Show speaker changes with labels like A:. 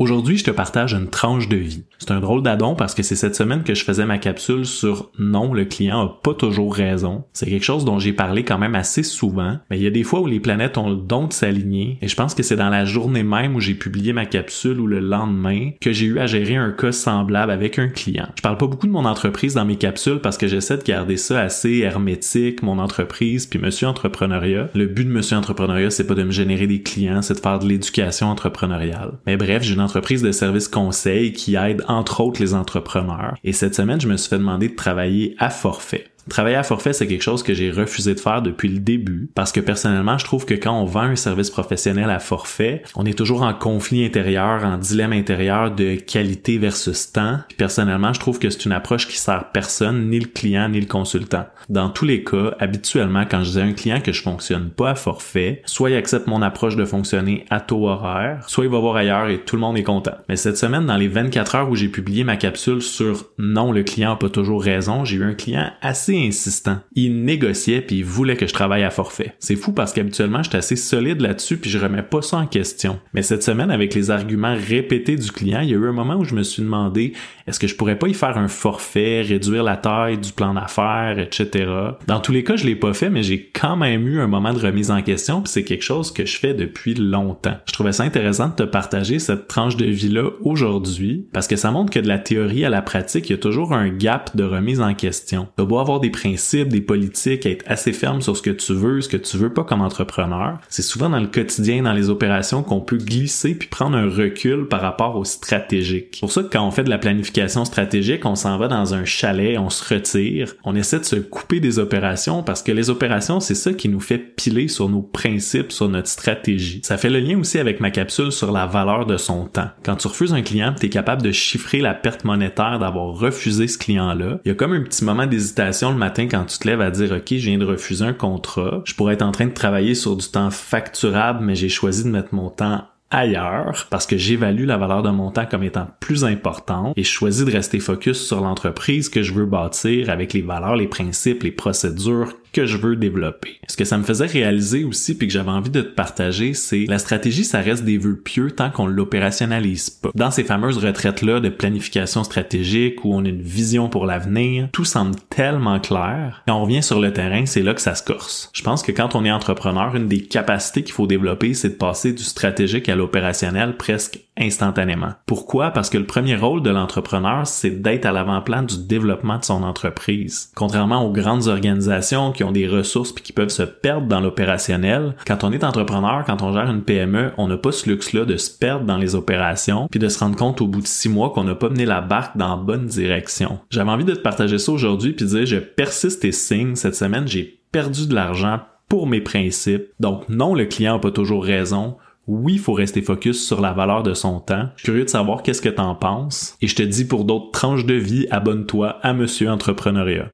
A: Aujourd'hui, je te partage une tranche de vie. C'est un drôle d'adon parce que c'est cette semaine que je faisais ma capsule sur non, le client a pas toujours raison. C'est quelque chose dont j'ai parlé quand même assez souvent, mais il y a des fois où les planètes ont le don de s'aligner et je pense que c'est dans la journée même où j'ai publié ma capsule ou le lendemain que j'ai eu à gérer un cas semblable avec un client. Je parle pas beaucoup de mon entreprise dans mes capsules parce que j'essaie de garder ça assez hermétique, mon entreprise puis monsieur entrepreneuriat. Le but de monsieur entrepreneuriat, c'est pas de me générer des clients, c'est de faire de l'éducation entrepreneuriale. Mais bref, j'ai entreprise de services conseil qui aide entre autres les entrepreneurs. Et cette semaine, je me suis fait demander de travailler à forfait. Travailler à forfait, c'est quelque chose que j'ai refusé de faire depuis le début parce que personnellement, je trouve que quand on vend un service professionnel à forfait, on est toujours en conflit intérieur, en dilemme intérieur de qualité versus temps. personnellement, je trouve que c'est une approche qui sert personne, ni le client, ni le consultant. Dans tous les cas, habituellement, quand je dis à un client que je fonctionne pas à forfait, soit il accepte mon approche de fonctionner à taux horaire, soit il va voir ailleurs et tout le monde est content. Mais cette semaine, dans les 24 heures où j'ai publié ma capsule sur non, le client a pas toujours raison, j'ai eu un client assez insistant. Il négociait puis il voulait que je travaille à forfait. C'est fou parce qu'habituellement, j'étais assez solide là-dessus puis je remets pas ça en question. Mais cette semaine, avec les arguments répétés du client, il y a eu un moment où je me suis demandé est-ce que je pourrais pas y faire un forfait, réduire la taille du plan d'affaires, etc. Dans tous les cas, je l'ai pas fait, mais j'ai quand même eu un moment de remise en question puis c'est quelque chose que je fais depuis longtemps. Je trouvais ça intéressant de te partager cette tranche de vie-là aujourd'hui parce que ça montre que de la théorie à la pratique, il y a toujours un gap de remise en question. Avoir des principes, des politiques, être assez ferme sur ce que tu veux, ce que tu veux pas comme entrepreneur. C'est souvent dans le quotidien, dans les opérations qu'on peut glisser puis prendre un recul par rapport au stratégique. C'est pour ça que quand on fait de la planification stratégique, on s'en va dans un chalet, on se retire, on essaie de se couper des opérations parce que les opérations, c'est ça qui nous fait piler sur nos principes, sur notre stratégie. Ça fait le lien aussi avec ma capsule sur la valeur de son temps. Quand tu refuses un client, tu es capable de chiffrer la perte monétaire d'avoir refusé ce client-là. Il y a comme un petit moment d'hésitation le matin quand tu te lèves à dire OK, je viens de refuser un contrat, je pourrais être en train de travailler sur du temps facturable, mais j'ai choisi de mettre mon temps ailleurs parce que j'évalue la valeur de mon temps comme étant plus importante et je choisis de rester focus sur l'entreprise que je veux bâtir avec les valeurs, les principes, les procédures que je veux développer. Ce que ça me faisait réaliser aussi puis que j'avais envie de te partager, c'est la stratégie, ça reste des vœux pieux tant qu'on l'opérationnalise pas. Dans ces fameuses retraites-là de planification stratégique où on a une vision pour l'avenir, tout semble tellement clair. Quand on revient sur le terrain, c'est là que ça se corse. Je pense que quand on est entrepreneur, une des capacités qu'il faut développer, c'est de passer du stratégique à l'opérationnel presque instantanément. Pourquoi? Parce que le premier rôle de l'entrepreneur, c'est d'être à l'avant-plan du développement de son entreprise. Contrairement aux grandes organisations ont des ressources qui peuvent se perdre dans l'opérationnel, quand on est entrepreneur, quand on gère une PME, on n'a pas ce luxe-là de se perdre dans les opérations puis de se rendre compte au bout de six mois qu'on n'a pas mené la barque dans la bonne direction. J'avais envie de te partager ça aujourd'hui puis dire je persiste et signe. Cette semaine, j'ai perdu de l'argent pour mes principes. Donc non, le client n'a pas toujours raison oui, il faut rester focus sur la valeur de son temps. Je suis curieux de savoir qu'est-ce que t'en penses. Et je te dis pour d'autres tranches de vie, abonne-toi à Monsieur Entrepreneuriat.